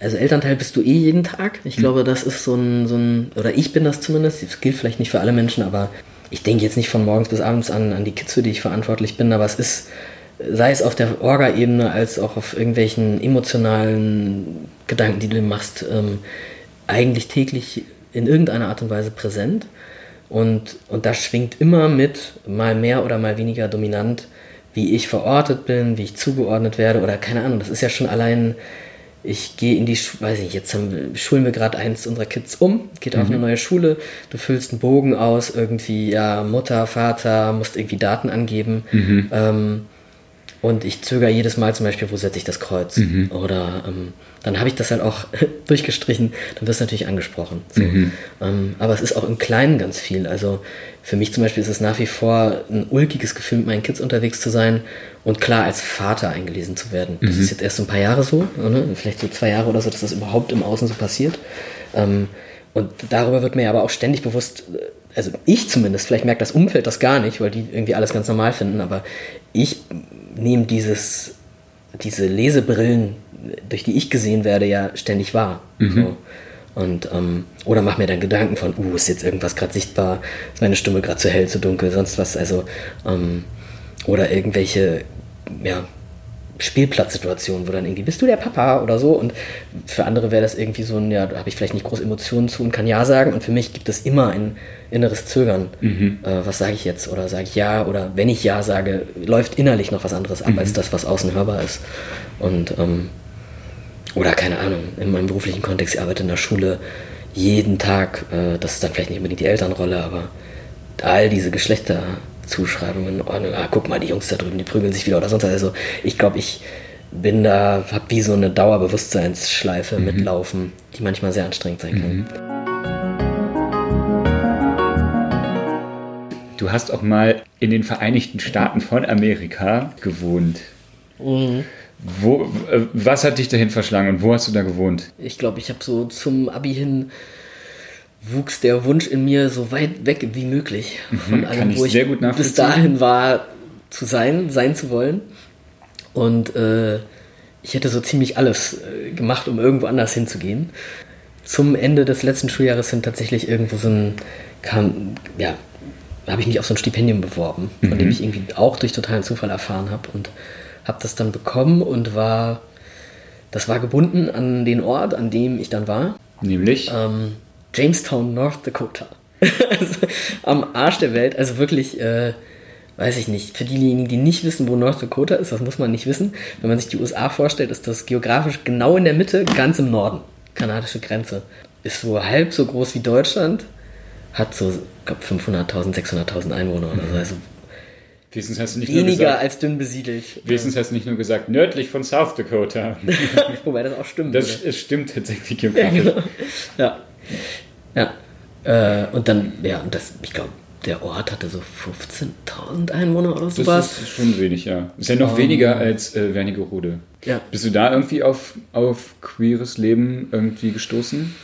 also Elternteil bist du eh jeden Tag. Ich mhm. glaube, das ist so ein, so ein, oder ich bin das zumindest, das gilt vielleicht nicht für alle Menschen, aber ich denke jetzt nicht von morgens bis abends an, an die Kids, für die ich verantwortlich bin, aber es ist, sei es auf der Orga-Ebene als auch auf irgendwelchen emotionalen Gedanken, die du machst, ähm, eigentlich täglich in irgendeiner Art und Weise präsent. Und, und das schwingt immer mit, mal mehr oder mal weniger dominant, wie ich verortet bin, wie ich zugeordnet werde oder keine Ahnung. Das ist ja schon allein ich gehe in die, Schule, weiß ich, jetzt haben, schulen wir gerade eins unserer Kids um, geht mhm. auf eine neue Schule, du füllst einen Bogen aus, irgendwie, ja, Mutter, Vater, musst irgendwie Daten angeben. Mhm. Ähm, und ich zögere jedes Mal zum Beispiel, wo setze ich das Kreuz? Mhm. Oder ähm, dann habe ich das halt auch durchgestrichen, dann wirst du natürlich angesprochen. So. Mhm. Ähm, aber es ist auch im Kleinen ganz viel. Also für mich zum Beispiel ist es nach wie vor ein ulkiges Gefühl, mit meinen Kids unterwegs zu sein und klar als Vater eingelesen zu werden. Das mhm. ist jetzt erst so ein paar Jahre so, ne? vielleicht so zwei Jahre oder so, dass das überhaupt im Außen so passiert. Ähm, und darüber wird mir aber auch ständig bewusst, also ich zumindest, vielleicht merkt das Umfeld das gar nicht, weil die irgendwie alles ganz normal finden, aber ich nehme dieses, diese Lesebrillen, durch die ich gesehen werde, ja ständig wahr. Mhm. So. Und, ähm, oder mach mir dann Gedanken von, uh, ist jetzt irgendwas gerade sichtbar, ist meine Stimme gerade zu hell, zu dunkel, sonst was. Also, ähm, oder irgendwelche, ja, Spielplatzsituationen, wo dann irgendwie, bist du der Papa oder so? Und für andere wäre das irgendwie so ein, ja, da habe ich vielleicht nicht groß Emotionen zu und kann Ja sagen. Und für mich gibt es immer ein inneres Zögern. Mhm. Äh, was sage ich jetzt? Oder sage ich Ja? Oder wenn ich Ja sage, läuft innerlich noch was anderes ab, mhm. als das, was außen hörbar ist. Und, ähm, oder keine Ahnung, in meinem beruflichen Kontext, ich arbeite in der Schule jeden Tag, äh, das ist dann vielleicht nicht unbedingt die Elternrolle, aber all diese Geschlechterzuschreibungen, oh, ah, guck mal, die Jungs da drüben, die prügeln sich wieder oder sonst was. Also ich glaube, ich bin da, habe wie so eine Dauerbewusstseinsschleife mhm. mitlaufen, die manchmal sehr anstrengend sein kann. Mhm. Du hast auch mal in den Vereinigten Staaten von Amerika gewohnt. Mhm. Wo, äh, was hat dich dahin verschlagen und wo hast du da gewohnt? Ich glaube, ich habe so zum Abi hin wuchs der Wunsch in mir so weit weg wie möglich mhm, von allem, wo ich, ich bis dahin war, zu sein, sein zu wollen. Und äh, ich hätte so ziemlich alles äh, gemacht, um irgendwo anders hinzugehen. Zum Ende des letzten Schuljahres sind tatsächlich irgendwo so ein, kam, ja, habe ich mich auf so ein Stipendium beworben, von Mhm. dem ich irgendwie auch durch totalen Zufall erfahren habe und habe das dann bekommen und war, das war gebunden an den Ort, an dem ich dann war, Nämlich? ähm, Jamestown, North Dakota. also, am Arsch der Welt, also wirklich, äh, weiß ich nicht, für diejenigen, die nicht wissen, wo North Dakota ist, das muss man nicht wissen. Wenn man sich die USA vorstellt, ist das geografisch genau in der Mitte, ganz im Norden, kanadische Grenze. Ist so halb so groß wie Deutschland, hat so, ich glaube, 500.000, 600.000 Einwohner oder so, also Wenigstens hast du nicht nur weniger gesagt, als dünn besiedelt. wenigstens hast du nicht nur gesagt, nördlich von South Dakota. Wobei das auch stimmt. Das oder? stimmt tatsächlich ja, geografisch. genau. Ja. Ja. Äh, und dann, ja, und das, ich glaube, der Ort hatte so 15.000 Einwohner oder Das sowas. ist schon wenig, ja. Ist ja noch weniger als äh, Wernigerode. Ja. Bist du da irgendwie auf, auf queeres Leben irgendwie gestoßen?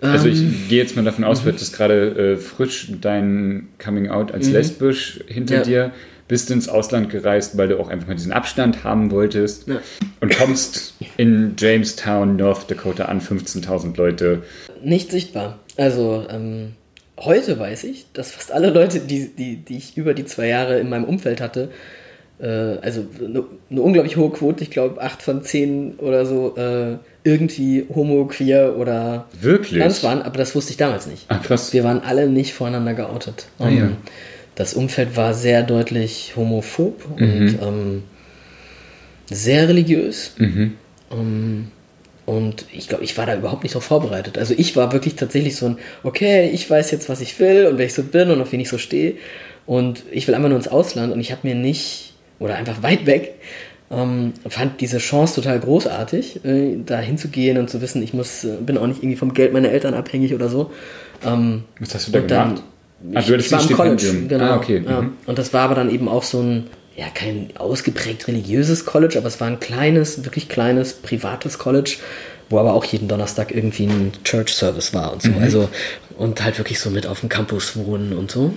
Also ich Ähm, gehe jetzt mal davon mhm. aus, du hattest gerade äh, frisch dein Coming Out als lesbisch hinter Ja. dir, bist ins Ausland gereist, weil du auch einfach mal diesen Abstand haben wolltest Ja. und kommst in Jamestown, North Dakota an, 15.000 Leute. Nicht sichtbar. Also, ähm, heute weiß ich, dass fast alle Leute, die, die, die ich über die zwei Jahre in meinem Umfeld hatte, äh, also eine, eine unglaublich hohe Quote, ich glaube acht von zehn oder so, äh, irgendwie homo, queer oder Wirklich? trans waren, aber das wusste ich damals nicht. Ah, krass. Wir waren alle nicht voreinander geoutet. Ah, Ähm, ja. Das Umfeld war sehr deutlich homophob Mhm. und ähm, sehr religiös. Mhm. Ähm, und ich glaube, ich war da überhaupt nicht darauf vorbereitet. Also ich war wirklich tatsächlich so ein, okay, ich weiß jetzt, was ich will und wer ich so bin und auf wen ich so stehe. Und ich will einfach nur ins Ausland und ich habe mir nicht, oder einfach weit weg, ähm, fand diese Chance total großartig, äh, da hinzugehen und zu wissen, ich muss, äh, bin auch nicht irgendwie vom Geld meiner Eltern abhängig oder so. Ähm, Was hast du da und dann- gemacht? Ich, hattest ich war ein im College, genau. Ah, okay. Ja. Mhm. Und das war aber dann eben auch so ein, ja, kein ausgeprägt religiöses College, aber es war ein kleines, wirklich kleines, privates College, wo aber auch jeden Donnerstag irgendwie ein Church Service war und so. Also, und halt wirklich so mit auf dem Campus wohnen und so.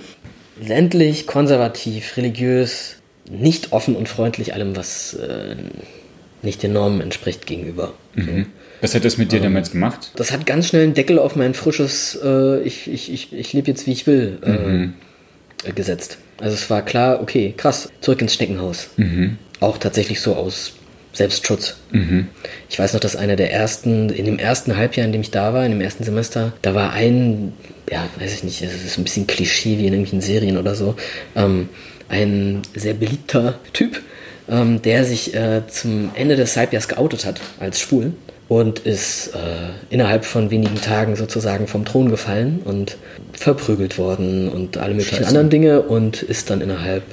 Ländlich, konservativ, religiös, nicht offen und freundlich allem, was äh, nicht den Normen entspricht gegenüber. Mhm. Was hat das mit Ähm. dir damals gemacht? Das hat ganz schnell einen Deckel auf mein frisches, äh, ich, ich, ich, ich lebe jetzt wie ich will, äh, äh, gesetzt. Also es war klar, okay, krass, zurück ins Schneckenhaus. Auch tatsächlich so aus Selbstschutz. Ich weiß noch, dass einer der ersten, in dem ersten Halbjahr, in dem ich da war, in dem ersten Semester, da war ein, ja, weiß ich nicht, es ist ein bisschen Klischee wie in irgendwelchen Serien oder so, ähm, ein sehr beliebter Typ, ähm, der sich äh, zum Ende des Halbjahres geoutet hat als schwul und ist äh, innerhalb von wenigen Tagen sozusagen vom Thron gefallen und verprügelt worden und alle möglichen Scheiße. anderen Dinge und ist dann innerhalb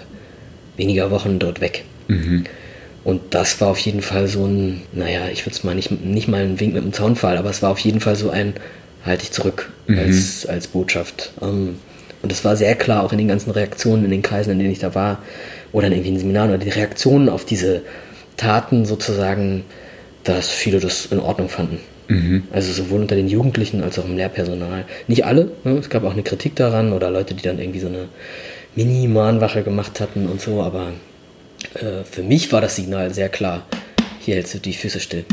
weniger Wochen dort weg. Und das war auf jeden Fall so ein, naja, ich würde es mal nicht, nicht mal ein Wink mit dem Zaunfall, aber es war auf jeden Fall so ein, halt dich zurück als, als Botschaft. Ähm, und es war sehr klar auch in den ganzen Reaktionen in den Kreisen, in denen ich da war, oder in irgendwelchen Seminaren, oder die Reaktionen auf diese Taten sozusagen, dass viele das in Ordnung fanden. Also sowohl unter den Jugendlichen als auch im Lehrpersonal. Nicht alle, ne? es gab auch eine Kritik daran oder Leute, die dann irgendwie so eine Mini-Mahnwache gemacht hatten und so, aber äh, für mich war das Signal sehr klar. Hier hältst du die Füße still.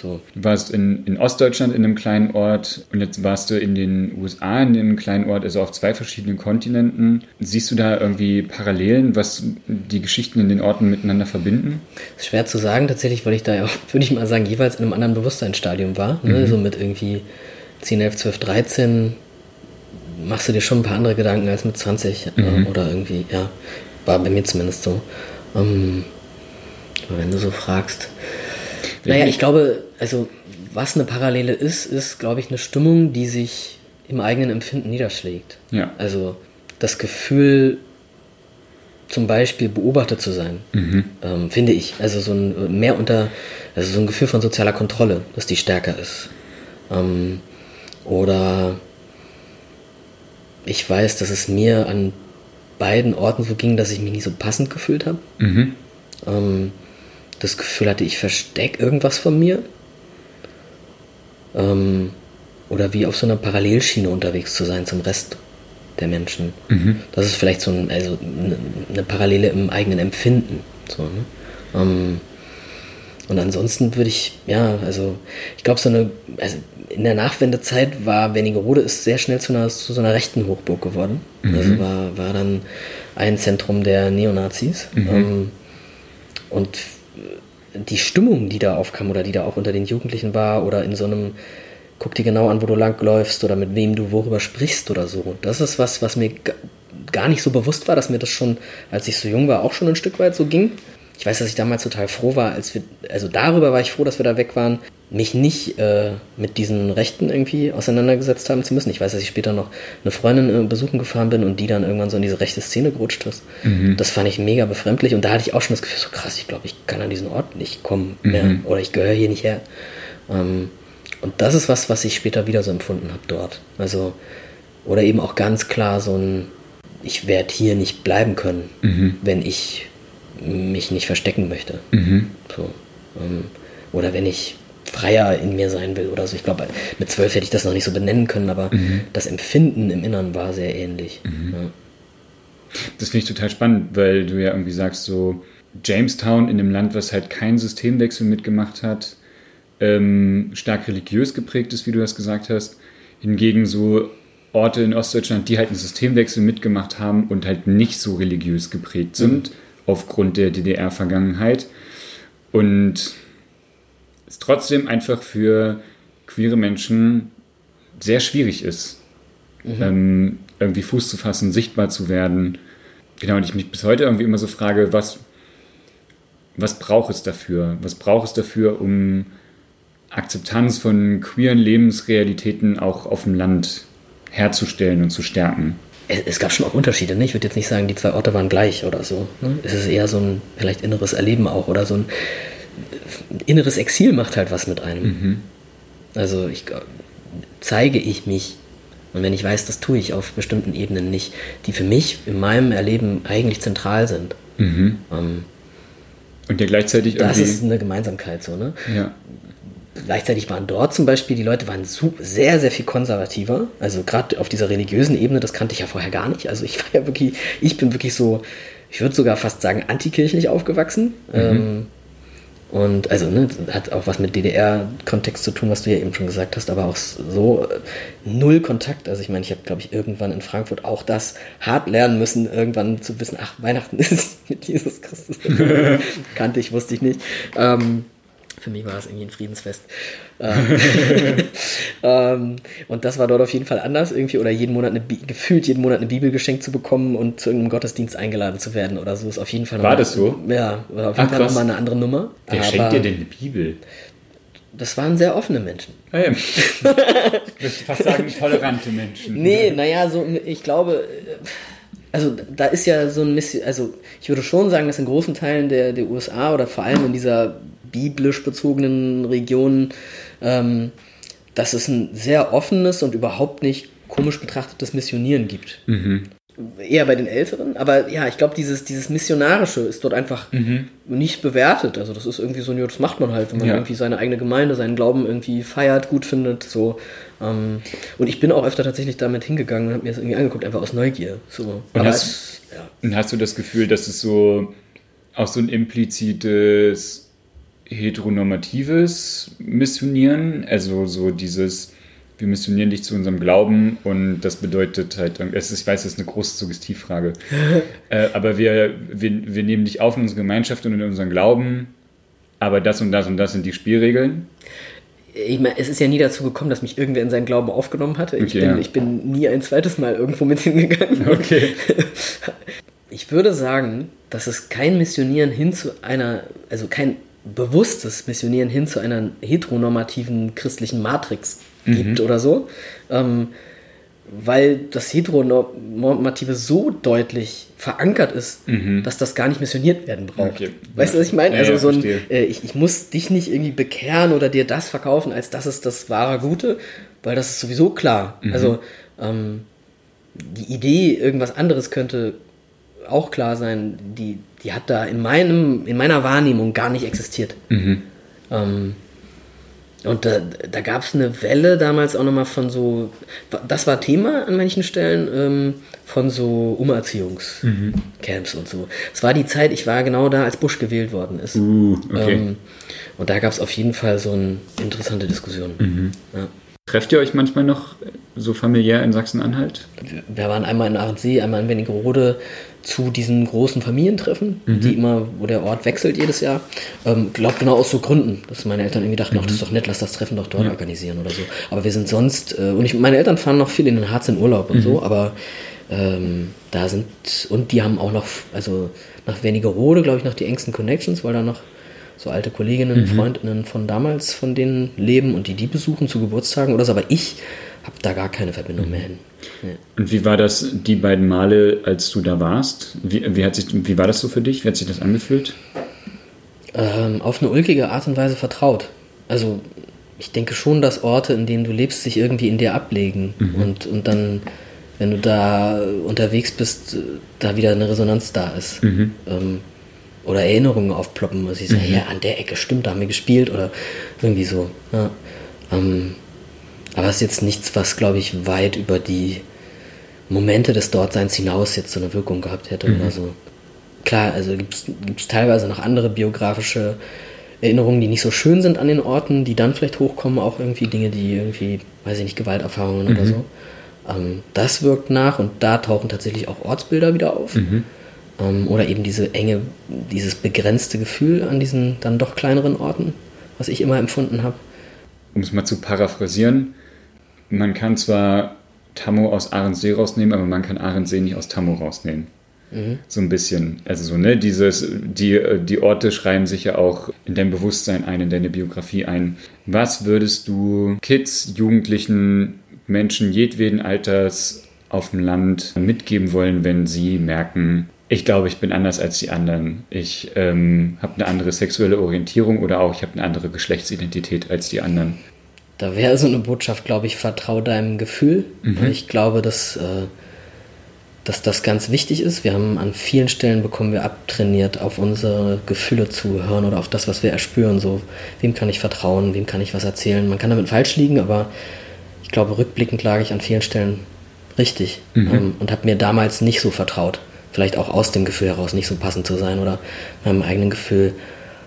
So. Du warst in, in Ostdeutschland in einem kleinen Ort und jetzt warst du in den USA in einem kleinen Ort, also auf zwei verschiedenen Kontinenten. Siehst du da irgendwie Parallelen, was die Geschichten in den Orten miteinander verbinden? Ist schwer zu sagen, tatsächlich, weil ich da ja, auch, würde ich mal sagen, jeweils in einem anderen Bewusstseinsstadium war. Ne? So mit irgendwie 10, 11, 12, 13 machst du dir schon ein paar andere Gedanken als mit 20 äh, oder irgendwie, ja, war bei mir zumindest so. Ähm, aber wenn du so fragst. Naja, ich glaube, also was eine Parallele ist, ist, glaube ich, eine Stimmung, die sich im eigenen Empfinden niederschlägt. Ja. Also das Gefühl, zum Beispiel beobachtet zu sein, ähm, finde ich. Also so ein mehr unter, also so ein Gefühl von sozialer Kontrolle, dass die stärker ist. Ähm, oder ich weiß, dass es mir an beiden Orten so ging, dass ich mich nicht so passend gefühlt habe. Ähm, das Gefühl hatte, ich verstecke irgendwas von mir. Ähm, oder wie auf so einer Parallelschiene unterwegs zu sein zum Rest der Menschen. Das ist vielleicht so ein, also eine, eine Parallele im eigenen Empfinden. So, ne? ähm, Und ansonsten würde ich, ja, also ich glaube, so eine, also in der Nachwendezeit war Wernigerode ist sehr schnell zu, einer, zu so einer rechten Hochburg geworden. Mhm. Also war, war dann ein Zentrum der Neonazis. Mhm. Ähm, und die Stimmung, die da aufkam oder die da auch unter den Jugendlichen war oder in so einem, guck dir genau an, wo du langläufst oder mit wem du worüber sprichst oder so. Das ist was, was mir gar nicht so bewusst war, dass mir das schon, als ich so jung war, auch schon ein Stück weit so ging ich weiß, dass ich damals total froh war, als wir, also darüber war ich froh, dass wir da weg waren, mich nicht äh, mit diesen Rechten irgendwie auseinandergesetzt haben zu müssen. Ich weiß, dass ich später noch eine Freundin äh, besuchen gefahren bin und die dann irgendwann so in diese rechte Szene gerutscht ist. Mhm. Das fand ich mega befremdlich und da hatte ich auch schon das Gefühl, so krass, ich glaube, ich kann an diesen Ort nicht kommen mehr mhm. oder ich gehöre hier nicht her. Ähm, und das ist was, was ich später wieder so empfunden habe dort. Also, oder eben auch ganz klar so ein, ich werde hier nicht bleiben können, mhm. wenn ich mich nicht verstecken möchte. Mhm. So, ähm, oder wenn ich freier in mir sein will oder so. Ich glaube, mit zwölf hätte ich das noch nicht so benennen können, aber mhm. das Empfinden im Innern war sehr ähnlich. Mhm. Ja. Das finde ich total spannend, weil du ja irgendwie sagst, so Jamestown in einem Land, was halt keinen Systemwechsel mitgemacht hat, ähm, stark religiös geprägt ist, wie du das gesagt hast. Hingegen so Orte in Ostdeutschland, die halt einen Systemwechsel mitgemacht haben und halt nicht so religiös geprägt sind. Mhm aufgrund der DDR-Vergangenheit. Und trotzdem einfach für queere Menschen sehr schwierig ist, mhm. ähm, irgendwie Fuß zu fassen, sichtbar zu werden. Genau, und ich mich bis heute irgendwie immer so frage, was, was braucht es dafür? Was braucht es dafür, um Akzeptanz von queeren Lebensrealitäten auch auf dem Land herzustellen und zu stärken? es, gab schon auch Unterschiede. Ne? Ich würde jetzt nicht sagen, die zwei Orte waren gleich oder so. Ne? Es ist eher so ein vielleicht inneres Erleben auch oder so ein inneres Exil macht halt was mit einem. Mhm. Also ich, zeige ich mich und wenn ich weiß, das tue ich auf bestimmten Ebenen nicht, die für mich in meinem Erleben eigentlich zentral sind. Mhm. Ähm, und ja gleichzeitig. Das ist eine Gemeinsamkeit so, ne? Ja gleichzeitig waren dort zum Beispiel die Leute waren sehr, sehr viel konservativer. Also gerade auf dieser religiösen Ebene, das kannte ich ja vorher gar nicht. Also ich war ja wirklich, ich bin wirklich so, ich würde sogar fast sagen, antikirchlich aufgewachsen. Mhm. Ähm, und also ne, hat auch was mit DDR-Kontext zu tun, was du ja eben schon gesagt hast, aber auch so äh, null Kontakt. Also ich meine, ich habe, glaube ich, irgendwann in Frankfurt auch das hart lernen müssen, irgendwann zu wissen, ach, Weihnachten ist mit Jesus Christus. Kannte ich, wusste ich nicht. Ähm, für mich war es irgendwie ein Friedensfest. Ähm, ähm, und das war dort auf jeden Fall anders irgendwie oder jeden Monat eine gefühlt jeden Monat eine Bibel geschenkt zu bekommen und zu irgendeinem Gottesdienst eingeladen zu werden oder so ist auf jeden Fall war das so ja war auf jeden Ach, Fall nochmal eine andere Nummer wer Aber schenkt dir denn eine Bibel das waren sehr offene Menschen. Ah, ja. ich würde fast sagen, tolerante Menschen. Nee, naja, so, ich glaube, also da ist ja so ein Mission, also ich würde schon sagen, dass in großen Teilen der, der USA oder vor allem in dieser biblisch bezogenen Regionen, ähm, dass es ein sehr offenes und überhaupt nicht komisch betrachtetes Missionieren gibt. Mhm. Eher bei den Älteren, aber ja, ich glaube, dieses, dieses Missionarische ist dort einfach mhm. nicht bewertet. Also, das ist irgendwie so, das macht man halt, wenn man ja. irgendwie seine eigene Gemeinde, seinen Glauben irgendwie feiert, gut findet. So. Ähm, und ich bin auch öfter tatsächlich damit hingegangen und habe mir das irgendwie angeguckt, einfach aus Neugier. So. Und, hast, es, ja. und hast du das Gefühl, dass es so auch so ein implizites heteronormatives Missionieren, also so dieses, wir missionieren dich zu unserem Glauben und das bedeutet halt, es ist, ich weiß, das ist eine große Suggestivfrage, äh, aber wir, wir, wir nehmen dich auf in unsere Gemeinschaft und in unseren Glauben, aber das und das und das sind die Spielregeln. Ich meine, es ist ja nie dazu gekommen, dass mich irgendwer in seinen Glauben aufgenommen hatte. Ich, okay, bin, ja. ich bin nie ein zweites Mal irgendwo mit hingegangen. Okay. Ich würde sagen, dass es kein Missionieren hin zu einer, also kein bewusstes Missionieren hin zu einer heteronormativen christlichen Matrix gibt mhm. oder so. Ähm, weil das Heteronormative so deutlich verankert ist, mhm. dass das gar nicht missioniert werden braucht. Okay. Weißt du, was ich meine? Ja, also so ein, äh, ich, ich, muss dich nicht irgendwie bekehren oder dir das verkaufen, als das ist das wahre Gute, weil das ist sowieso klar. Mhm. Also ähm, die Idee, irgendwas anderes könnte auch klar sein, die, die hat da in, meinem, in meiner Wahrnehmung gar nicht existiert. Mhm. Ähm, und da, da gab es eine Welle damals auch nochmal von so, das war Thema an manchen Stellen, ähm, von so Umerziehungscamps mhm. und so. Es war die Zeit, ich war genau da, als Bush gewählt worden ist. Uh, okay. Ähm, und da gab es auf jeden Fall so eine interessante Diskussion. Mhm. Ja. Trefft ihr euch manchmal noch so familiär in Sachsen-Anhalt? Wir waren einmal in Ahrensee, einmal in Wernigerode zu diesen großen Familientreffen, mhm. die immer, wo der Ort wechselt jedes Jahr. Ähm, glaub genau aus so Gründen, dass meine Eltern irgendwie dachten, mhm. ach, das ist doch nett, lass das Treffen doch dort ja. organisieren oder so. Aber wir sind sonst, äh, und ich, meine Eltern fahren noch viel in den Harz in Urlaub und mhm. so, aber ähm, da sind, und die haben auch noch, also nach Wernigerode, glaube ich, noch die engsten Connections, weil da noch so alte Kolleginnen, mhm. Freundinnen von damals von denen leben und die die besuchen zu Geburtstagen oder so, aber ich habe da gar keine Verbindung mehr hin. Ja. Und wie war das die beiden Male, als du da warst? Wie, wie, hat sich, wie war das so für dich? Wie hat sich das angefühlt? Ähm, auf eine ulkige Art und Weise vertraut. Also ich denke schon, dass Orte, in denen du lebst, sich irgendwie in dir ablegen mhm. und, und dann, wenn du da unterwegs bist, da wieder eine Resonanz da ist. Mhm. Ähm, oder Erinnerungen aufploppen, was ich sage, mhm. ja, an der Ecke stimmt, da haben wir gespielt oder irgendwie so. Ja. Ähm, aber es ist jetzt nichts, was, glaube ich, weit über die Momente des Dortseins hinaus jetzt so eine Wirkung gehabt hätte mhm. oder so. Klar, also gibt es teilweise noch andere biografische Erinnerungen, die nicht so schön sind an den Orten, die dann vielleicht hochkommen, auch irgendwie Dinge, die irgendwie, weiß ich nicht, Gewalterfahrungen mhm. oder so. Ähm, das wirkt nach und da tauchen tatsächlich auch Ortsbilder wieder auf. Mhm. Ähm, oder eben diese enge, dieses begrenzte Gefühl an diesen dann doch kleineren Orten, was ich immer empfunden habe. Um es mal zu paraphrasieren, man kann zwar Tammo aus Ahrensee rausnehmen, aber man kann Ahrensee nicht aus Tammo rausnehmen. Mhm. So ein bisschen. Also so, ne, dieses, die, die Orte schreiben sich ja auch in dein Bewusstsein ein, in deine Biografie ein. Was würdest du Kids, Jugendlichen, Menschen jedweden Alters auf dem Land mitgeben wollen, wenn sie merken, ich glaube, ich bin anders als die anderen. Ich ähm, habe eine andere sexuelle Orientierung oder auch ich habe eine andere Geschlechtsidentität als die anderen. Da wäre so eine Botschaft, glaube ich, vertrau deinem Gefühl. Mhm. Ich glaube, dass, äh, dass das ganz wichtig ist. Wir haben an vielen Stellen bekommen wir abtrainiert, auf unsere Gefühle zu hören oder auf das, was wir erspüren. So, wem kann ich vertrauen, wem kann ich was erzählen. Man kann damit falsch liegen, aber ich glaube, rückblickend lag ich an vielen Stellen richtig mhm. ähm, und habe mir damals nicht so vertraut vielleicht auch aus dem Gefühl heraus nicht so passend zu sein oder meinem eigenen Gefühl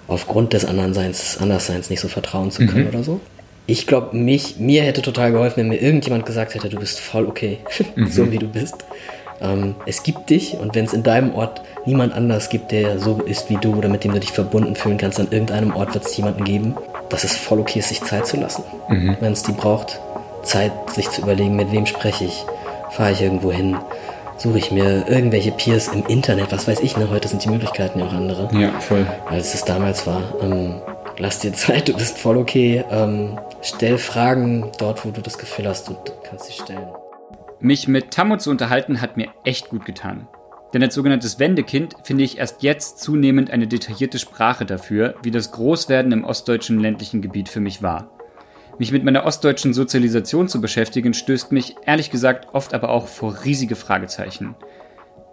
aufgrund des Andersseins, Andersseins nicht so vertrauen zu können mhm. oder so. Ich glaube, mich, mir hätte total geholfen, wenn mir irgendjemand gesagt hätte, du bist voll okay, mhm. so wie du bist. Ähm, es gibt dich und wenn es in deinem Ort niemand anders gibt, der so ist wie du oder mit dem du dich verbunden fühlen kannst, an irgendeinem Ort wird es jemanden geben, dass es voll okay ist, sich Zeit zu lassen. Mhm. Wenn es die braucht, Zeit sich zu überlegen, mit wem spreche ich, fahre ich irgendwo hin, suche ich mir irgendwelche Peers im Internet, was weiß ich, ne? Heute sind die Möglichkeiten ja auch andere. Ja, voll. Als es damals war. Ähm, lass dir Zeit, du bist voll okay. Ähm, stell Fragen dort, wo du das Gefühl hast, du kannst sie stellen. Mich mit Tammo zu unterhalten, hat mir echt gut getan. Denn als sogenanntes Wendekind finde ich erst jetzt zunehmend eine detaillierte Sprache dafür, wie das Großwerden im ostdeutschen ländlichen Gebiet für mich war. Mich mit meiner ostdeutschen Sozialisation zu beschäftigen, stößt mich ehrlich gesagt oft aber auch vor riesige Fragezeichen.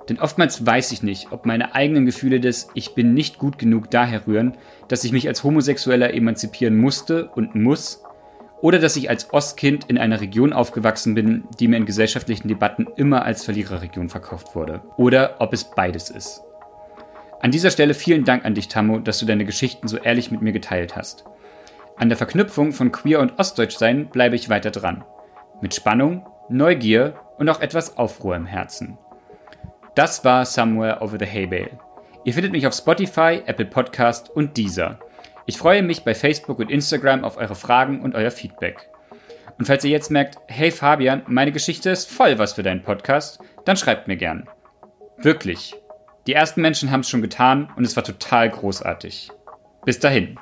Denn oftmals weiß ich nicht, ob meine eigenen Gefühle des Ich bin nicht gut genug daher rühren, dass ich mich als Homosexueller emanzipieren musste und muss, oder dass ich als Ostkind in einer Region aufgewachsen bin, die mir in gesellschaftlichen Debatten immer als Verliererregion verkauft wurde, oder ob es beides ist. An dieser Stelle vielen Dank an dich, Tammo, dass du deine Geschichten so ehrlich mit mir geteilt hast. An der Verknüpfung von Queer und Ostdeutschsein bleibe ich weiter dran. Mit Spannung, Neugier und auch etwas Aufruhr im Herzen. Das war Somewhere Over the Hay Bale. Ihr findet mich auf Spotify, Apple Podcast und Deezer. Ich freue mich bei Facebook und Instagram auf eure Fragen und euer Feedback. Und falls ihr jetzt merkt, hey Fabian, meine Geschichte ist voll was für deinen Podcast, dann schreibt mir gern. Wirklich. Die ersten Menschen haben es schon getan und es war total großartig. Bis dahin.